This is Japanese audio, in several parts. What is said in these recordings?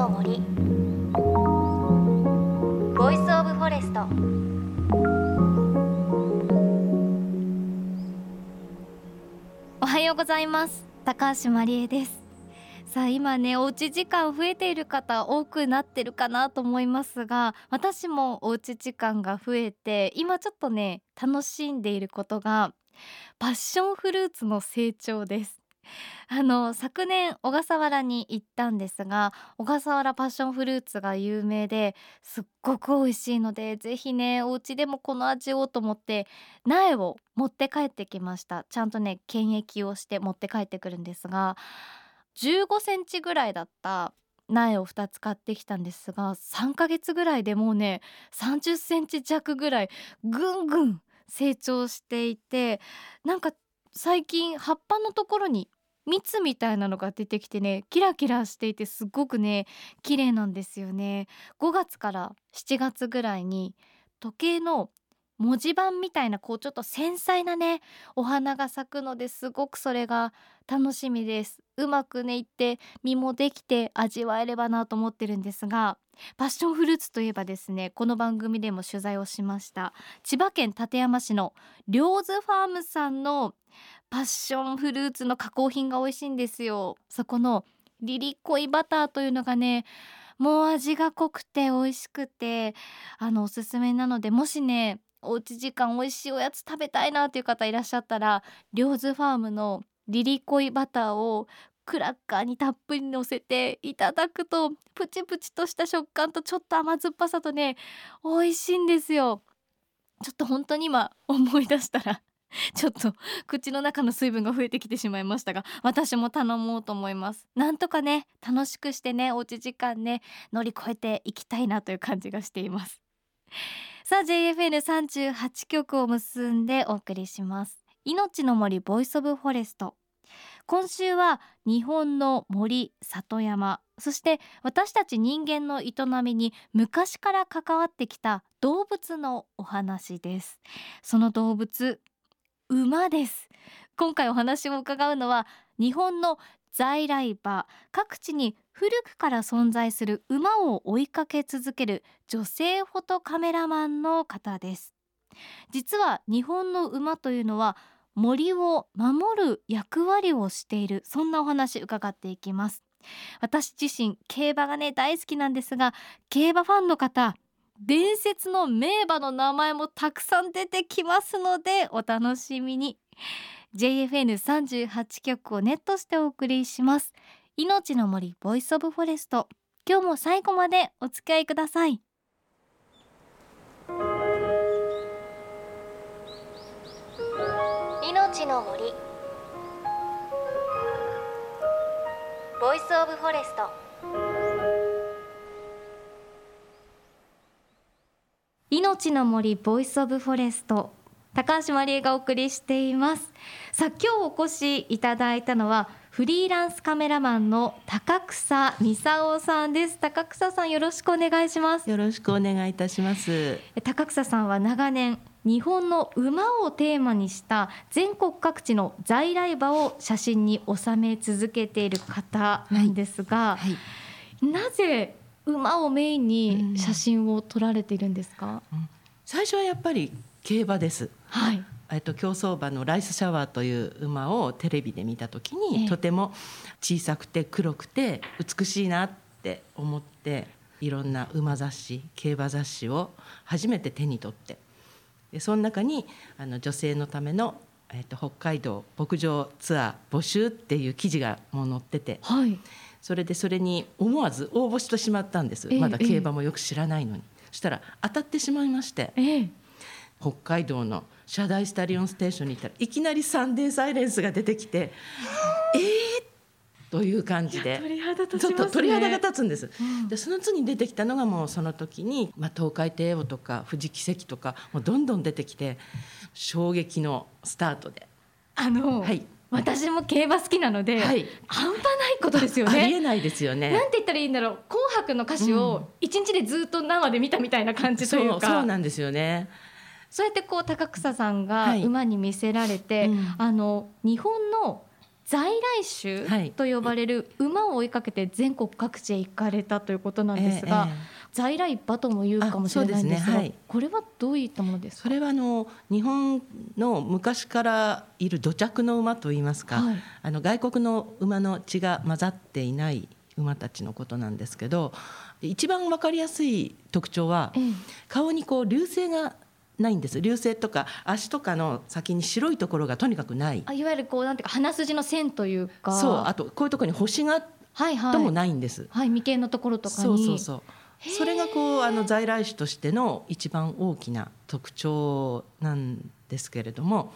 の森 Voice of Forest おはようございます。高橋真理恵です。さあ今ねおうち時間増えている方多くなってるかなと思いますが私もおうち時間が増えて今ちょっとね楽しんでいることがパッションフルーツの成長です。あの昨年小笠原に行ったんですが小笠原パッションフルーツが有名ですっごく美味しいのでぜひねお家でもこの味をと思って苗を持って帰ってきました。ちゃんとね検疫をして持って帰ってくるんですが15センチぐらいだった苗を2つ買ってきたんですが3ヶ月ぐらいでもうね30センチ弱ぐらいぐんぐん成長していてなんか最近葉っぱのところに蜜みたいなのが出てきてねキラキラしていてすごくね綺麗なんですよね。5月から7月ぐらいに時計の文字盤みたいなこうちょっと繊細なねお花が咲くのですごくそれが楽しみです。うまくねいって実もできて味わえればなと思ってるんですがパッションフルーツといえばですねこの番組でも取材をしました千葉県館山市の両津ファームさんのパッションフルーツの加工品が美味しいんですよ。そこのリリコイバターというのがねもう味が濃くて美味しくてあのおすすめなのでもしねおうち時間美味しいおやつ食べたいなという方いらっしゃったら両津ファームのリリコイバターをクラッカーにたっぷり乗せていただくとプチプチとした食感とちょっと甘酸っぱさとね美味しいんですよ。ちょっと本当に今思い出したら ちょっと口の中の水分が増えてきてしまいましたが私も頼もうと思います。なんとかね楽しくしてねおうち時間ね乗り越えていきたいなという感じがしています。さあ JFN38 曲を結んでお送りします。命の森 Voice of Forest。今週は日本の森里山そして私たち人間の営みに昔から関わってきた動物のお話です。その動物馬です。今回お話を伺うのは日本の在来馬各地に古くから存在する馬を追いかけ続ける女性フォトカメラマンの方です。実は日本の馬というのは森を守る役割をしている。そんなお話伺っていきます。私自身競馬がね大好きなんですが競馬ファンの方伝説の名馬の名前もたくさん出てきますのでお楽しみに。JFN38 曲をネットしてお送りします。命の森 Voice of Forest。今日も最後までお付き合いください。の森。 Voice of Forest。命の森 Voice of Forest。高橋真理恵がお送りしています。さあ今日お越しいただいたのはフリーランスカメラマンの高草美沙夫さんです。高草さんよろしくお願いします。よろしくお願いいたします。高草さんは長年日本の馬をテーマにした全国各地の在来馬を写真に収め続けている方なんですが、はい。はい、なぜ馬をメインに写真を撮られているんですか、うん、最初はやっぱり競馬です。はい。えっと競走馬のライスシャワーという馬をテレビで見た時に、とても小さくて黒くて美しいなって思っていろんな馬雑誌競馬雑誌を初めて手に取ってでその中にあの女性のための、えっと、北海道牧場ツアー募集っていう記事がもう載ってて、はい、それでそれに思わず応募してしまったんです、まだ競馬もよく知らないのに、そしたら当たってしまいまして、北海道の社大スタリオンステーションに行ったらいきなりサンデーサイレンスが出てきてえーという感じでちょっと鳥肌が立つんです、うん、でその次に出てきたのがもうその時に、まあ、東海帝王とか富士奇跡とかもうどんどん出てきて衝撃のスタートであの、はい、私も競馬好きなので、はい、半端ないことですよね。ありえないですよね。なんて言ったらいいんだろう。紅白の歌詞を一日でずっと生で見たみたいな感じというか。うん、そうそうなんですよね。そうやってこう高草さんが馬に見せられて、はいうん、あの日本の在来種と呼ばれる馬を追いかけて全国各地へ行かれたということなんですが、ええ、在来馬とも言うかもしれないんですが、ね。はい、これはどういったものですか？それはあの日本の昔からいる土着の馬といいますか、はい、あの外国の馬の血が混ざっていない馬たちのことなんですけど一番分かりやすい特徴は、ええ、顔にこう流星がないんです。流星とか足とかの先に白いところがとにかくない。あいわゆるこうなんていうか鼻筋の線というか。そうあとこういうところに星がはいはい、ともないんです。はい、眉間のところとかそうそうそう。それがこうあの在来種としての一番大きな特徴なんですけれども。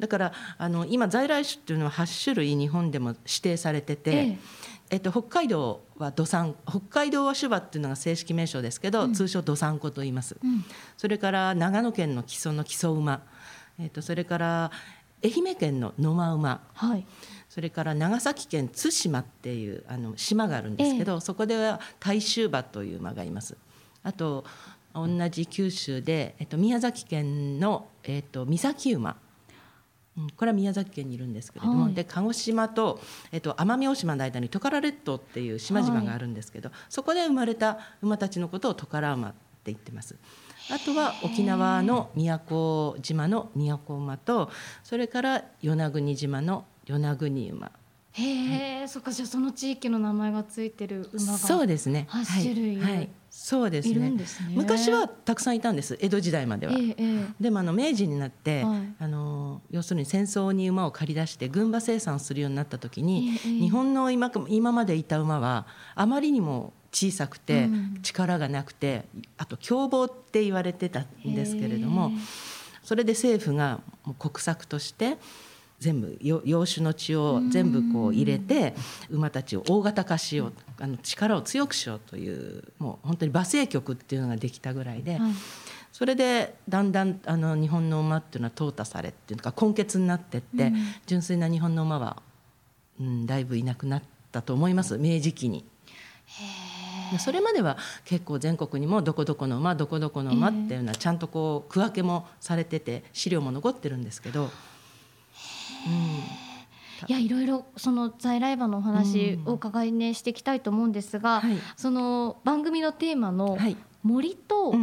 だからあの今在来種っていうのは8種類日本でも指定されてて、えええっと、北海道は土産北海道は種馬っていうのが正式名称ですけど、うん、通称土産子と言います、うん、それから長野県の木曽の木曽馬、えっと、それから愛媛県の野間馬、はい、それから長崎県対馬っていうあの島があるんですけど、え。そこでは大衆馬という馬がいます。あと同じ九州で、えっと、宮崎県の、えっと、三崎馬これは宮崎県にいるんですけれども、はい、で鹿児島と、えっと、奄美大島の間にトカラ列島っていう島々があるんですけど、はい、そこで生まれた馬たちのことをトカラ馬って言ってます。あとは沖縄の宮古島の宮古馬とそれから与那国島の与那国馬。へえ、はい、そっかじゃあその地域の名前がついてる馬がそうですね。8種類、はい、はいそうですね、ね、昔はたくさんいたんです江戸時代までは。ええ、でもあの明治になって、はい、あの要するに戦争に馬を借り出して軍馬生産をするようになった時に、え、日本の今今までいた馬はあまりにも小さくて力がなくて、うん、あと凶暴って言われてたんですけれどもそれで政府が国策として全部洋種の血を全部こう入れて馬たちを大型化しようあの力を強くしようというもう本当に馬政局っていうのができたぐらいで、はい、それでだんだんあの日本の馬っていうのは淘汰されっていうか根血になってって、純粋な日本の馬は、うん、だいぶいなくなったと思います明治期に。それまでは結構全国にもどこどこの馬どこどこの馬っていうのはちゃんとこう区分けもされてて資料も残ってるんですけど。いやいろいろその在来馬のお話を伺いねしていきたいと思うんですが、はい、その番組のテーマの森と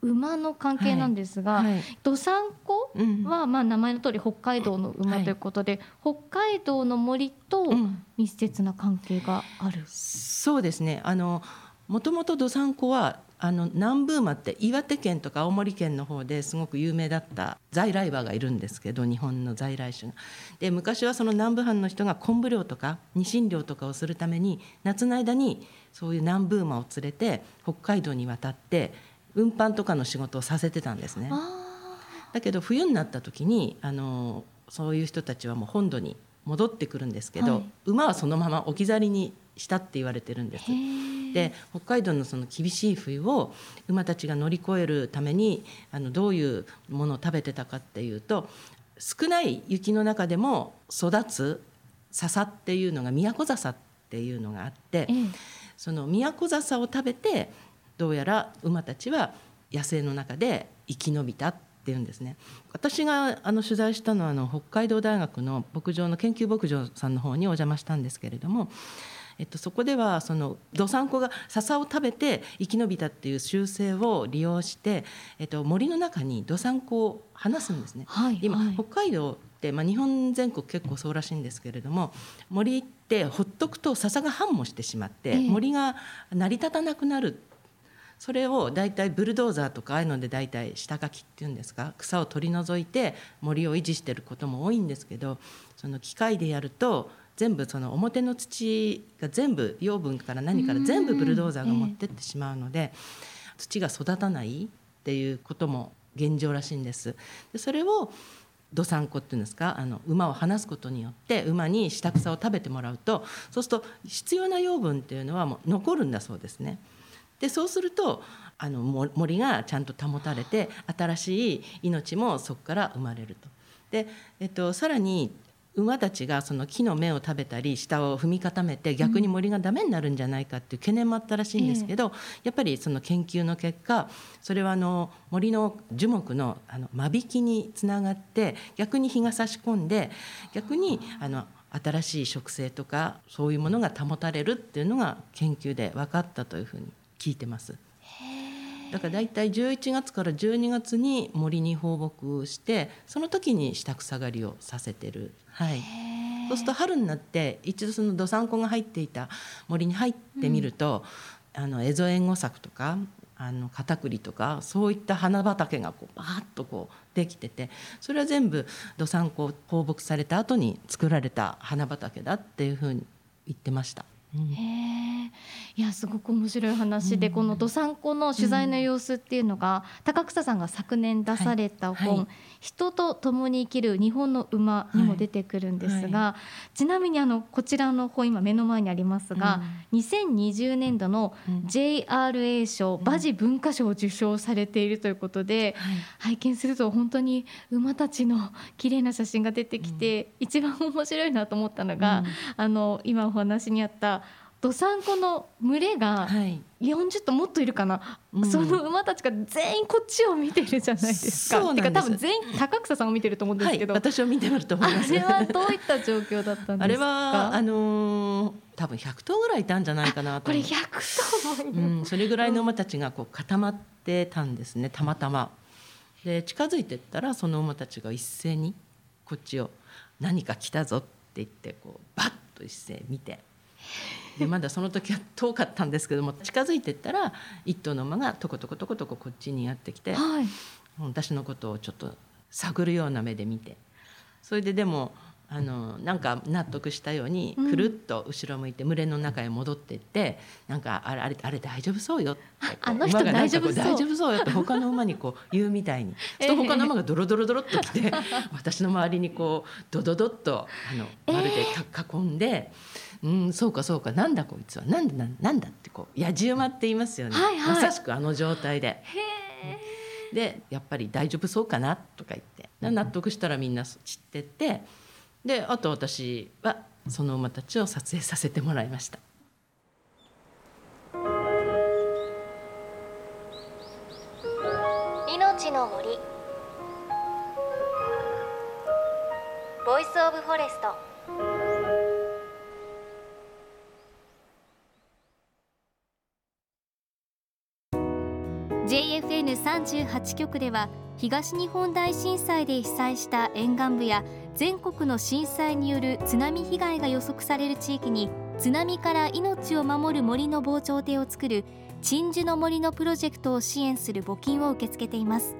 馬の関係なんですが、はい。はい、どさん。こはまあ名前の通り北海道の馬ということで、北海道の森と密接な関係がある。そうですね。あのもともとどさんこはあの南部馬って岩手県とか青森県の方ですごく有名だった在来馬がいるんですけど日本の在来種が。で昔はその南部藩の人が昆布漁とかニシン漁とかをするために夏の間にそういう南部馬を連れて北海道に渡って運搬とかの仕事をさせてたんですね。だけど冬になった時にあのそういう人たちはもう本土に戻ってくるんですけど、はい、馬はそのまま置き去りにしたって言われてるんです。で北海道のその厳しい冬を馬たちが乗り越えるためにあのどういうものを食べてたかっていうと少ない雪の中でも育つ笹っていうのが都笹っていうのがあって、ええ、その都笹を食べてどうやら馬たちは野生の中で生き延びたっていうんですね。私があの取材したのはあの北海道大学の牧場の研究牧場さんの方にお邪魔したんですけれどもえっと、そこではそのどさんこが笹を食べて生き延びたっていう習性を利用して、えっと、森の中にどさんこを放すんですね。はい、今、はい、北海道って、まあ、日本全国結構そうらしいんですけれども森ってほっとくと笹が繁茂してしまって、えー、森が成り立たなくなる。それを大体ブルドーザーとかああいうので大体下書きっていうんですか草を取り除いて森を維持してることも多いんですけどその機械でやると全部その表の土が全部養分から何から全部ブルドーザーが持ってってしまうので、土が育たないっていうことも現状らしいんです。でそれをどさんこっていうんですか？あの馬を離すことによって馬に下草を食べてもらうとそうすると必要な養分っていうのはもう残るんだそうですね。でそうするとあの森がちゃんと保たれて新しい命もそこから生まれると。で、えっと、さらに馬たちがその木の芽を食べたり下を踏み固めて逆に森がダメになるんじゃないかっていう懸念もあったらしいんですけど、やっぱりその研究の結果それはあの森の樹木のあの間引きにつながって逆に日が差し込んで逆にあの新しい植生とかそういうものが保たれるっていうのが研究で分かったというふうに聞いてます。だから大体11月から12月に森に放牧してその時に下草刈りをさせてる。はい、そうすると春になって一度そのどさんこが入っていた森に入ってみると、うん、あのエゾエンゴサクとかあのカタクリとかそういった花畑がこうバーッとこうできててそれは全部どさんこ放牧された後に作られた花畑だっていうふうに言ってました。うん、へいやすごく面白い話で、うん、このどさんこの取材の様子っていうのが、うん、高草さんが昨年出された本、はいはい人と共に生きる日本の馬にも出てくるんですが、はい、ちなみにあのこちらの本今目の前にありますが、うん、2020年度の JRA 賞、うん、馬事文化賞を受賞されているということで、拝見すると本当に馬たちの綺麗な写真が出てきて、うん、一番面白いなと思ったのが、あの今お話にあったどさんこの群れが40頭もっといるかな、はい、その馬たちが全員こっちを見てるじゃないですか。てか多分全員高草さんを見てると思うんですけど、はい、私を見てると思います。あれはどういった状況だったんですか？あれはあのー、多分100頭ぐらいいたんじゃないかなと。これ100頭も、うん、それぐらいの馬たちがこう固まってたんですねたまたま。で近づいてったらその馬たちが一斉にこっちを何か来たぞって言ってこうバッと一斉見て。でまだその時は遠かったんですけども近づいていったら一頭の馬がとことことことここっちにやってきて、はい、私のことをちょっと探るような目で見て。それででもあのなんか納得したようにくるっと後ろ向いて群れの中へ戻っていって、うん、なんかあれあれあれ大丈夫そうよってあの人大丈夫そう。大丈夫そうよって他の馬にこう言うみたいに、えー、他の馬がドロドロドロっと来て 私の周りにこうドドドッとあの丸で囲んで。うんそうかそうかなんだこいつはなんだなんだってこうやじ馬って言いますよね、はいはい、まさしくあの状態で。でやっぱり大丈夫そうかなとか言って。納得したらみんな散ってってであと私はその馬たちを撮影させてもらいました。命の森 Voice of Forest JFN38 局では東日本大震災で被災した沿岸部や全国の震災による津波被害が予測される地域に津波から命を守る森の防潮堤を作る鎮守の森のプロジェクトを支援する募金を受け付けています。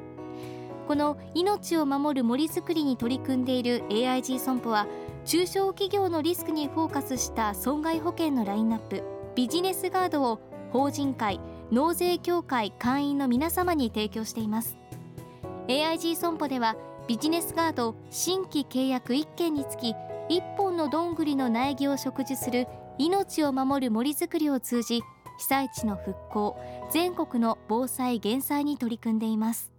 この命を守る森づくりに取り組んでいる AIG 損保は中小企業のリスクにフォーカスした損害保険のラインナップビジネスガードを法人会納税協会会員の皆様に提供しています。AIG 損保ではビジネスガード新規契約1件につき1本のどんぐりの苗木を植樹する命を守る森づくりを通じ被災地の復興全国の防災減災に取り組んでいます。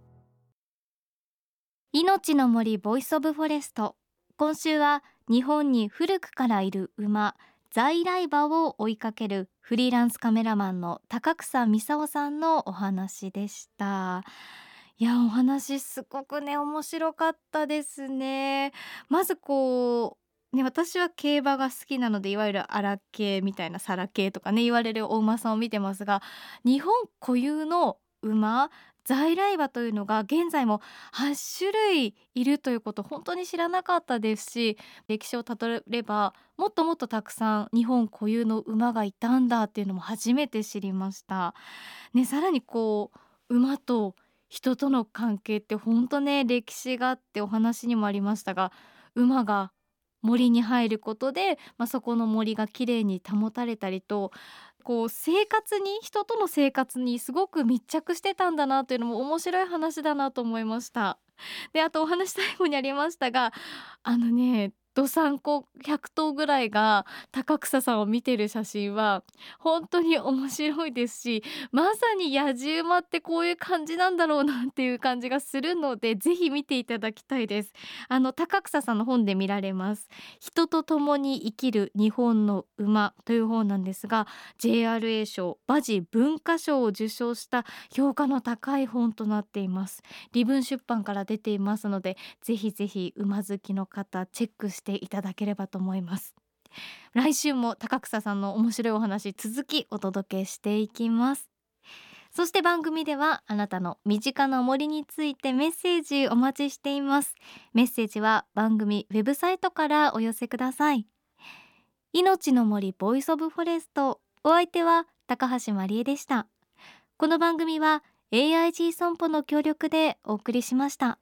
命の森 Voice of Forest。今週は日本に古くからいる馬在来馬を追いかけるフリーランスカメラマンの高草美沙夫さんのお話でした。いやお話すごくね面白かったですねまずこうね私は競馬が好きなのでいわゆる荒系みたいなサラ系とかね言われるお馬さんを見てますが日本固有の馬在来馬というのが現在も8種類いるということ本当に知らなかったですし歴史をたどればもっともっとたくさん日本固有の馬がいたんだっていうのも初めて知りました。ね、さらにこう馬と人との関係って本当ね歴史があってお話にもありましたが馬が森に入ることで、まあ、そこの森がきれいに保たれたりとこう生活に人との生活にすごく密着してたんだなというのも面白い話だなと思いました。であとお話最後にありましたがあのねどさんこ100頭ぐらいが高草さんを見てる写真は本当に面白いですしまさに野じ馬ってこういう感じなんだろうなっていう感じがするのでぜひ見ていただきたいです。あの高草さんの本で見られます。人と共に生きる日本の馬という本なんですが JRA 賞馬事文化賞を受賞した評価の高い本となっています。里文出版から出ていますのでぜひぜひ馬好きの方チェックしてしていただければと思います。来週も高草さんの面白いお話続きお届けしていきます。そして番組ではあなたの身近な森についてメッセージお待ちしています。メッセージは番組ウェブサイトからお寄せください。命の森 Voice of Forest。お相手は高橋真理恵でした。この番組は AIG 損保の協力でお送りしました。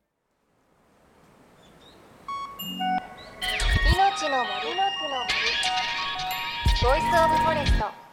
命の森。ボイスオブフォレスト。